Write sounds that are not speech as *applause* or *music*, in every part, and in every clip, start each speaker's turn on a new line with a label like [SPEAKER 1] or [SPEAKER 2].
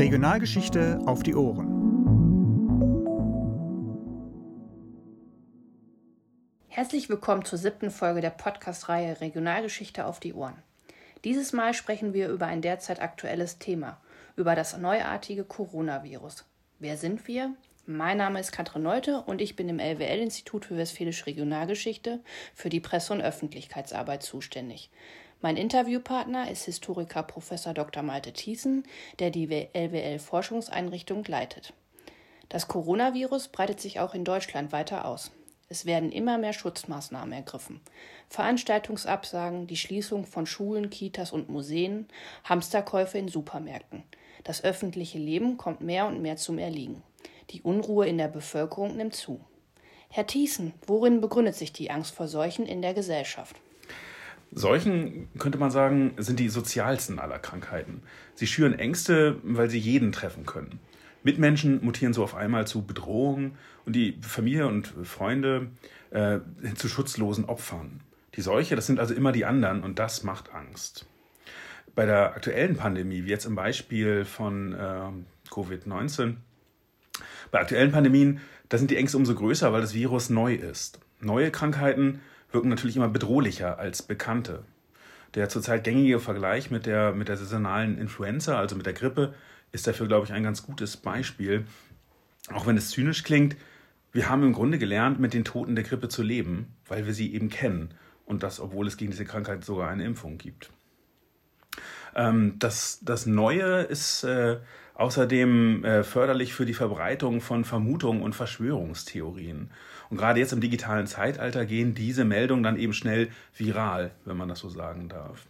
[SPEAKER 1] Regionalgeschichte auf die Ohren.
[SPEAKER 2] Herzlich willkommen zur siebten Folge der Podcast-Reihe Regionalgeschichte auf die Ohren. Dieses Mal sprechen wir über ein derzeit aktuelles Thema, über das neuartige Coronavirus. Wer sind wir? Mein Name ist Katrin Neute und ich bin im LWL-Institut für Westfälische Regionalgeschichte für die Presse- und Öffentlichkeitsarbeit zuständig. Mein Interviewpartner ist Historiker Prof. Dr. Malte Thiessen, der die LWL-Forschungseinrichtung leitet. Das Coronavirus breitet sich auch in Deutschland weiter aus. Es werden immer mehr Schutzmaßnahmen ergriffen. Veranstaltungsabsagen, die Schließung von Schulen, Kitas und Museen, Hamsterkäufe in Supermärkten. Das öffentliche Leben kommt mehr und mehr zum Erliegen. Die Unruhe in der Bevölkerung nimmt zu. Herr Thiessen, worin begründet sich die Angst vor Seuchen in der Gesellschaft?
[SPEAKER 3] Seuchen, könnte man sagen, sind die sozialsten aller Krankheiten. Sie schüren Ängste, weil sie jeden treffen können. Mitmenschen mutieren so auf einmal zu Bedrohungen und die Familie und Freunde äh, zu schutzlosen Opfern. Die Seuche, das sind also immer die anderen und das macht Angst. Bei der aktuellen Pandemie, wie jetzt im Beispiel von äh, Covid-19, bei aktuellen Pandemien, da sind die Ängste umso größer, weil das Virus neu ist. Neue Krankheiten wirken natürlich immer bedrohlicher als bekannte. Der zurzeit gängige Vergleich mit der, mit der saisonalen Influenza, also mit der Grippe, ist dafür, glaube ich, ein ganz gutes Beispiel. Auch wenn es zynisch klingt, wir haben im Grunde gelernt, mit den Toten der Grippe zu leben, weil wir sie eben kennen. Und das, obwohl es gegen diese Krankheit sogar eine Impfung gibt. Ähm, das, das Neue ist äh, außerdem äh, förderlich für die Verbreitung von Vermutungen und Verschwörungstheorien. Und gerade jetzt im digitalen Zeitalter gehen diese Meldungen dann eben schnell viral, wenn man das so sagen darf.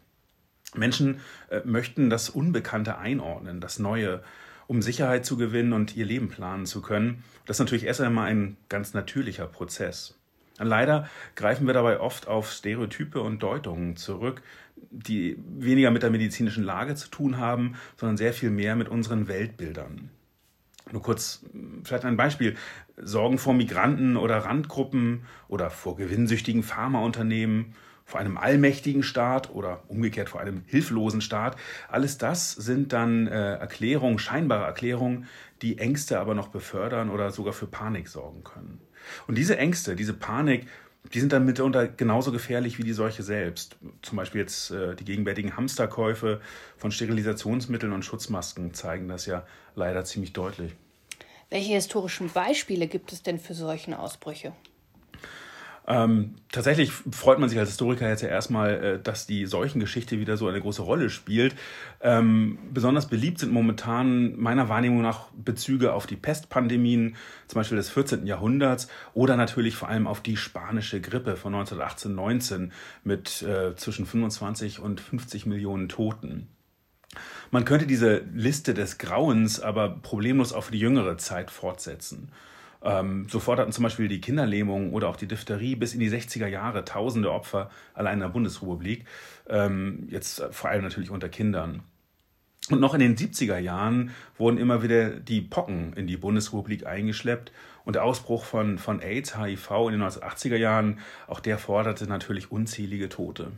[SPEAKER 3] Menschen äh, möchten das Unbekannte einordnen, das Neue, um Sicherheit zu gewinnen und ihr Leben planen zu können. Das ist natürlich erst einmal ein ganz natürlicher Prozess. Leider greifen wir dabei oft auf Stereotype und Deutungen zurück, die weniger mit der medizinischen Lage zu tun haben, sondern sehr viel mehr mit unseren Weltbildern. Nur kurz, vielleicht ein Beispiel. Sorgen vor Migranten oder Randgruppen oder vor gewinnsüchtigen Pharmaunternehmen, vor einem allmächtigen Staat oder umgekehrt vor einem hilflosen Staat. Alles das sind dann äh, Erklärungen, scheinbare Erklärungen, die Ängste aber noch befördern oder sogar für Panik sorgen können. Und diese Ängste, diese Panik, die sind dann mitunter genauso gefährlich wie die Seuche selbst. Zum Beispiel jetzt äh, die gegenwärtigen Hamsterkäufe von Sterilisationsmitteln und Schutzmasken zeigen das ja leider ziemlich deutlich.
[SPEAKER 2] Welche historischen Beispiele gibt es denn für solche Ausbrüche?
[SPEAKER 3] Ähm, tatsächlich freut man sich als Historiker jetzt ja erstmal, äh, dass die Seuchengeschichte wieder so eine große Rolle spielt. Ähm, besonders beliebt sind momentan meiner Wahrnehmung nach Bezüge auf die Pestpandemien, zum Beispiel des 14. Jahrhunderts, oder natürlich vor allem auf die spanische Grippe von 1918-19 mit äh, zwischen 25 und 50 Millionen Toten. Man könnte diese Liste des Grauens aber problemlos auf die jüngere Zeit fortsetzen. Ähm, sofort hatten zum Beispiel die Kinderlähmung oder auch die Diphtherie bis in die 60er Jahre tausende Opfer allein in der Bundesrepublik. Ähm, jetzt vor allem natürlich unter Kindern. Und noch in den 70er Jahren wurden immer wieder die Pocken in die Bundesrepublik eingeschleppt. Und der Ausbruch von, von AIDS, HIV in den 1980er Jahren, auch der forderte natürlich unzählige Tote.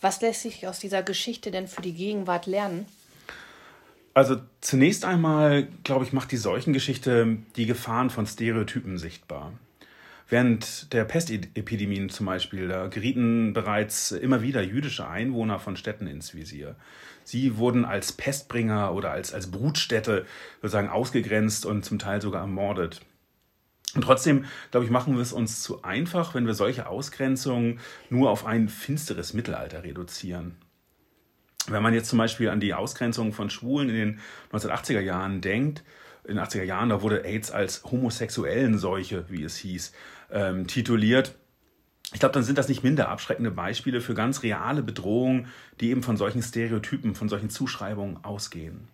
[SPEAKER 2] Was lässt sich aus dieser Geschichte denn für die Gegenwart lernen?
[SPEAKER 3] Also zunächst einmal, glaube ich, macht die Seuchengeschichte die Gefahren von Stereotypen sichtbar. Während der Pestepidemien zum Beispiel, da gerieten bereits immer wieder jüdische Einwohner von Städten ins Visier. Sie wurden als Pestbringer oder als, als Brutstätte sozusagen ausgegrenzt und zum Teil sogar ermordet. Und trotzdem, glaube ich, machen wir es uns zu einfach, wenn wir solche Ausgrenzungen nur auf ein finsteres Mittelalter reduzieren. Wenn man jetzt zum Beispiel an die Ausgrenzung von Schwulen in den 1980er Jahren denkt, in den 80er Jahren, da wurde AIDS als homosexuellen Seuche, wie es hieß, ähm, tituliert. Ich glaube, dann sind das nicht minder abschreckende Beispiele für ganz reale Bedrohungen, die eben von solchen Stereotypen, von solchen Zuschreibungen ausgehen.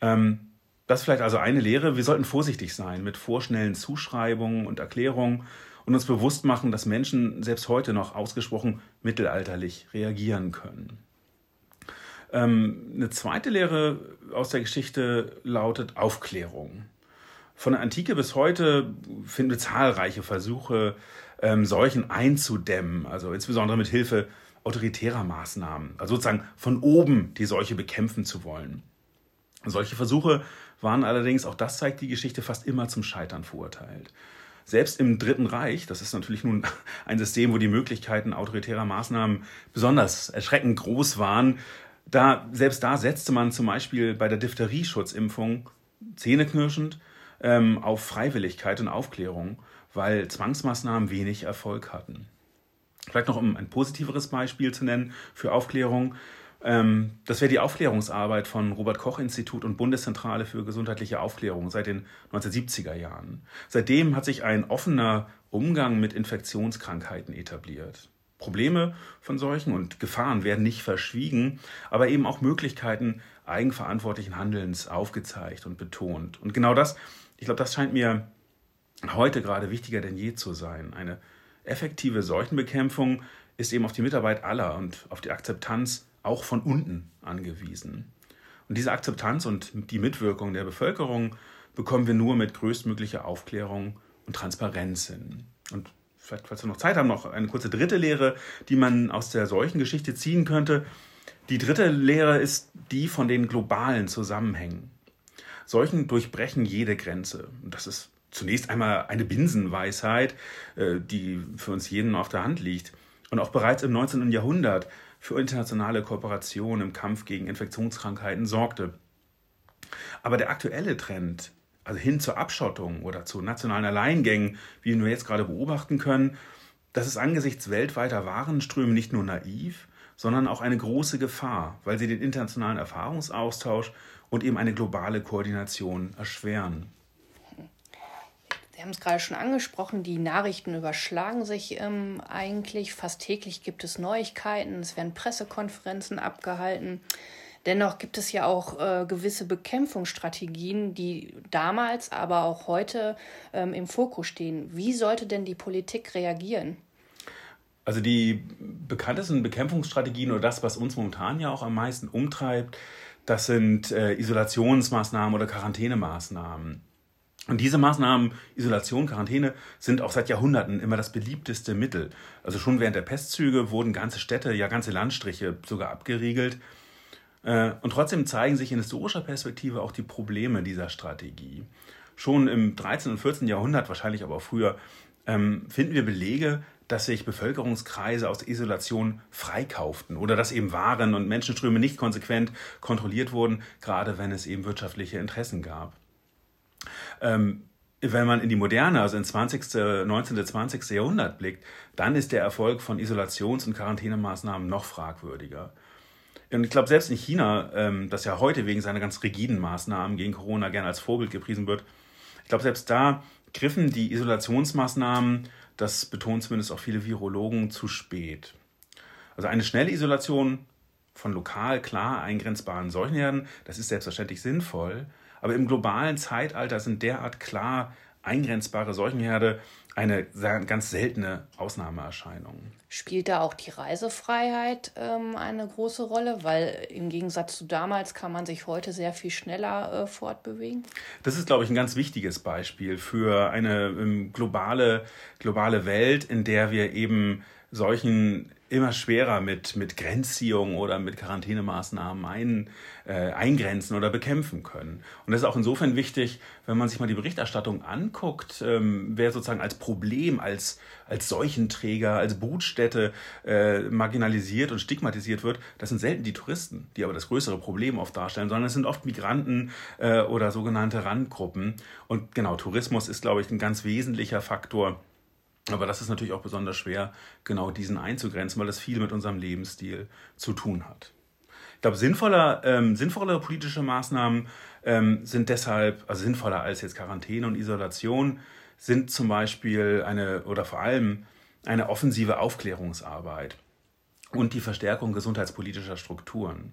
[SPEAKER 3] Ähm, das ist vielleicht also eine Lehre. Wir sollten vorsichtig sein mit vorschnellen Zuschreibungen und Erklärungen und uns bewusst machen, dass Menschen selbst heute noch ausgesprochen mittelalterlich reagieren können. Ähm, eine zweite Lehre aus der Geschichte lautet Aufklärung. Von der Antike bis heute finden wir zahlreiche Versuche, ähm, Seuchen einzudämmen, also insbesondere mit Hilfe autoritärer Maßnahmen, also sozusagen von oben die Seuche bekämpfen zu wollen. Solche Versuche waren allerdings, auch das zeigt die Geschichte, fast immer zum Scheitern verurteilt. Selbst im Dritten Reich, das ist natürlich nun *laughs* ein System, wo die Möglichkeiten autoritärer Maßnahmen besonders erschreckend groß waren, da, selbst da setzte man zum Beispiel bei der Diphtherie-Schutzimpfung zähneknirschend ähm, auf Freiwilligkeit und Aufklärung, weil Zwangsmaßnahmen wenig Erfolg hatten. Vielleicht noch um ein positiveres Beispiel zu nennen für Aufklärung. Ähm, das wäre die Aufklärungsarbeit von Robert Koch Institut und Bundeszentrale für gesundheitliche Aufklärung seit den 1970er Jahren. Seitdem hat sich ein offener Umgang mit Infektionskrankheiten etabliert. Probleme von solchen und Gefahren werden nicht verschwiegen, aber eben auch Möglichkeiten eigenverantwortlichen Handelns aufgezeigt und betont. Und genau das, ich glaube, das scheint mir heute gerade wichtiger denn je zu sein. Eine effektive Seuchenbekämpfung ist eben auf die Mitarbeit aller und auf die Akzeptanz auch von unten angewiesen. Und diese Akzeptanz und die Mitwirkung der Bevölkerung bekommen wir nur mit größtmöglicher Aufklärung und Transparenz hin. Und vielleicht, falls wir noch Zeit haben, noch eine kurze dritte Lehre, die man aus der Seuchengeschichte ziehen könnte. Die dritte Lehre ist die von den globalen Zusammenhängen. Seuchen durchbrechen jede Grenze. Das ist zunächst einmal eine Binsenweisheit, äh, die für uns jeden auf der Hand liegt. Und auch bereits im 19. Jahrhundert für internationale Kooperation im Kampf gegen Infektionskrankheiten sorgte. Aber der aktuelle Trend, also hin zur Abschottung oder zu nationalen Alleingängen, wie wir jetzt gerade beobachten können, das ist angesichts weltweiter Warenströme nicht nur naiv, sondern auch eine große Gefahr, weil sie den internationalen Erfahrungsaustausch und eben eine globale Koordination erschweren.
[SPEAKER 2] Sie haben es gerade schon angesprochen, die Nachrichten überschlagen sich ähm, eigentlich. Fast täglich gibt es Neuigkeiten, es werden Pressekonferenzen abgehalten. Dennoch gibt es ja auch äh, gewisse Bekämpfungsstrategien, die damals, aber auch heute ähm, im Fokus stehen. Wie sollte denn die Politik reagieren?
[SPEAKER 3] Also die bekanntesten Bekämpfungsstrategien oder das, was uns momentan ja auch am meisten umtreibt, das sind äh, Isolationsmaßnahmen oder Quarantänemaßnahmen. Und diese Maßnahmen, Isolation, Quarantäne, sind auch seit Jahrhunderten immer das beliebteste Mittel. Also schon während der Pestzüge wurden ganze Städte, ja ganze Landstriche sogar abgeriegelt. Äh, und trotzdem zeigen sich in historischer Perspektive auch die Probleme dieser Strategie. Schon im 13. und 14. Jahrhundert, wahrscheinlich aber auch früher, ähm, finden wir Belege, dass sich Bevölkerungskreise aus Isolation freikauften oder dass eben Waren und Menschenströme nicht konsequent kontrolliert wurden, gerade wenn es eben wirtschaftliche Interessen gab. Ähm, wenn man in die Moderne, also ins 20., 19., 20. Jahrhundert blickt, dann ist der Erfolg von Isolations- und Quarantänemaßnahmen noch fragwürdiger. Und ich glaube, selbst in China, ähm, das ja heute wegen seiner ganz rigiden Maßnahmen gegen Corona gerne als Vorbild gepriesen wird, ich glaube, selbst da griffen die Isolationsmaßnahmen, das betonen zumindest auch viele Virologen, zu spät. Also eine schnelle Isolation von lokal klar eingrenzbaren Seuchenherden, das ist selbstverständlich sinnvoll, aber im globalen Zeitalter sind derart klar eingrenzbare Seuchenherde eine ganz seltene Ausnahmeerscheinung.
[SPEAKER 2] Spielt da auch die Reisefreiheit ähm, eine große Rolle? Weil im Gegensatz zu damals kann man sich heute sehr viel schneller äh, fortbewegen.
[SPEAKER 3] Das ist, glaube ich, ein ganz wichtiges Beispiel für eine ähm, globale, globale Welt, in der wir eben solchen immer schwerer mit, mit Grenzziehungen oder mit Quarantänemaßnahmen ein, äh, eingrenzen oder bekämpfen können. Und das ist auch insofern wichtig, wenn man sich mal die Berichterstattung anguckt, ähm, wer sozusagen als Problem, als, als Seuchenträger, als Brutstätte äh, marginalisiert und stigmatisiert wird, das sind selten die Touristen, die aber das größere Problem oft darstellen, sondern es sind oft Migranten äh, oder sogenannte Randgruppen. Und genau, Tourismus ist, glaube ich, ein ganz wesentlicher Faktor, aber das ist natürlich auch besonders schwer, genau diesen einzugrenzen, weil das viel mit unserem Lebensstil zu tun hat. Ich glaube, sinnvoller, ähm, sinnvollere politische Maßnahmen ähm, sind deshalb, also sinnvoller als jetzt Quarantäne und Isolation, sind zum Beispiel eine oder vor allem eine offensive Aufklärungsarbeit und die Verstärkung gesundheitspolitischer Strukturen.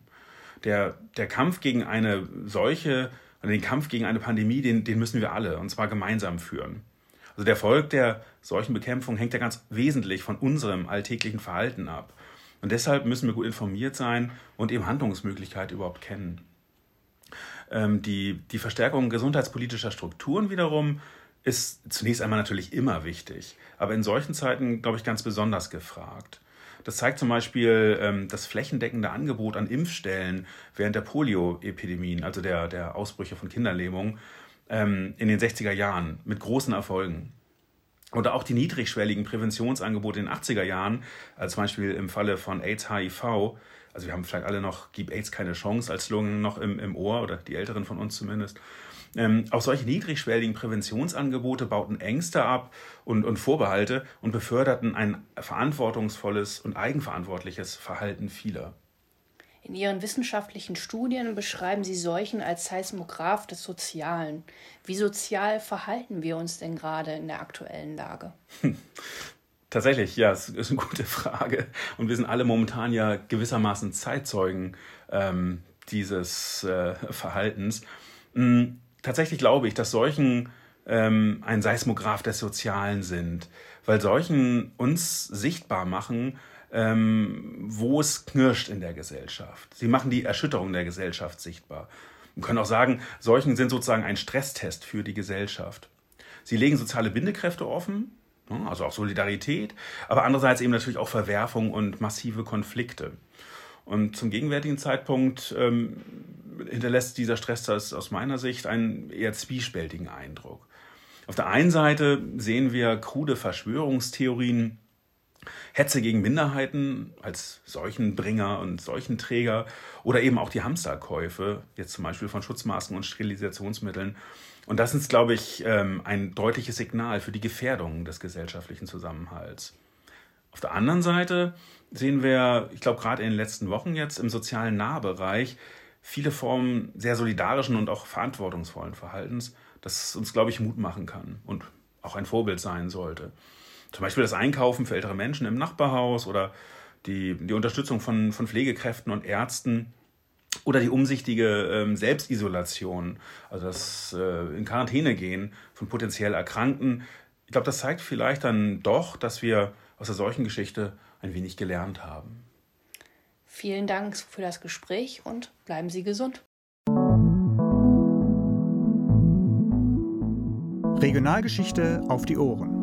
[SPEAKER 3] Der, der Kampf gegen eine Seuche oder den Kampf gegen eine Pandemie, den, den müssen wir alle und zwar gemeinsam führen. Also der Erfolg der Seuchenbekämpfung hängt ja ganz wesentlich von unserem alltäglichen Verhalten ab. Und deshalb müssen wir gut informiert sein und eben Handlungsmöglichkeiten überhaupt kennen. Ähm, die, die Verstärkung gesundheitspolitischer Strukturen wiederum ist zunächst einmal natürlich immer wichtig, aber in solchen Zeiten, glaube ich, ganz besonders gefragt. Das zeigt zum Beispiel ähm, das flächendeckende Angebot an Impfstellen während der Polio-Epidemien, also der, der Ausbrüche von Kinderlähmung, ähm, in den 60er Jahren mit großen Erfolgen. Oder auch die niedrigschwelligen Präventionsangebote in den 80er Jahren, also zum Beispiel im Falle von AIDS, HIV. Also wir haben vielleicht alle noch Gib AIDS keine Chance als Slogan noch im, im Ohr, oder die Älteren von uns zumindest. Ähm, auch solche niedrigschwelligen Präventionsangebote bauten Ängste ab und, und Vorbehalte und beförderten ein verantwortungsvolles und eigenverantwortliches Verhalten vieler.
[SPEAKER 2] In Ihren wissenschaftlichen Studien beschreiben Sie Seuchen als Seismograph des Sozialen. Wie sozial verhalten wir uns denn gerade in der aktuellen Lage?
[SPEAKER 3] Tatsächlich, ja, es ist eine gute Frage. Und wir sind alle momentan ja gewissermaßen Zeitzeugen ähm, dieses äh, Verhaltens. Mhm tatsächlich glaube ich, dass Seuchen ähm, ein Seismograph des Sozialen sind, weil Seuchen uns sichtbar machen, ähm, wo es knirscht in der Gesellschaft. Sie machen die Erschütterung der Gesellschaft sichtbar. Man kann auch sagen, Seuchen sind sozusagen ein Stresstest für die Gesellschaft. Sie legen soziale Bindekräfte offen, ne, also auch Solidarität, aber andererseits eben natürlich auch Verwerfung und massive Konflikte. Und zum gegenwärtigen Zeitpunkt ähm, hinterlässt dieser Stresstest aus meiner Sicht einen eher zwiespältigen Eindruck. Auf der einen Seite sehen wir krude Verschwörungstheorien, Hetze gegen Minderheiten als Seuchenbringer und Seuchenträger oder eben auch die Hamsterkäufe, jetzt zum Beispiel von Schutzmasken und Sterilisationsmitteln. Und das ist, glaube ich, ähm, ein deutliches Signal für die Gefährdung des gesellschaftlichen Zusammenhalts. Auf der anderen Seite sehen wir, ich glaube, gerade in den letzten Wochen jetzt im sozialen Nahbereich viele Formen sehr solidarischen und auch verantwortungsvollen Verhaltens, das uns, glaube ich, Mut machen kann und auch ein Vorbild sein sollte. Zum Beispiel das Einkaufen für ältere Menschen im Nachbarhaus oder die, die Unterstützung von, von Pflegekräften und Ärzten oder die umsichtige ähm, Selbstisolation, also das äh, in Quarantäne gehen von potenziell Erkrankten. Ich glaube, das zeigt vielleicht dann doch, dass wir aus der solchen Geschichte ein wenig gelernt haben.
[SPEAKER 2] Vielen Dank für das Gespräch und bleiben Sie gesund.
[SPEAKER 1] Regionalgeschichte auf die Ohren.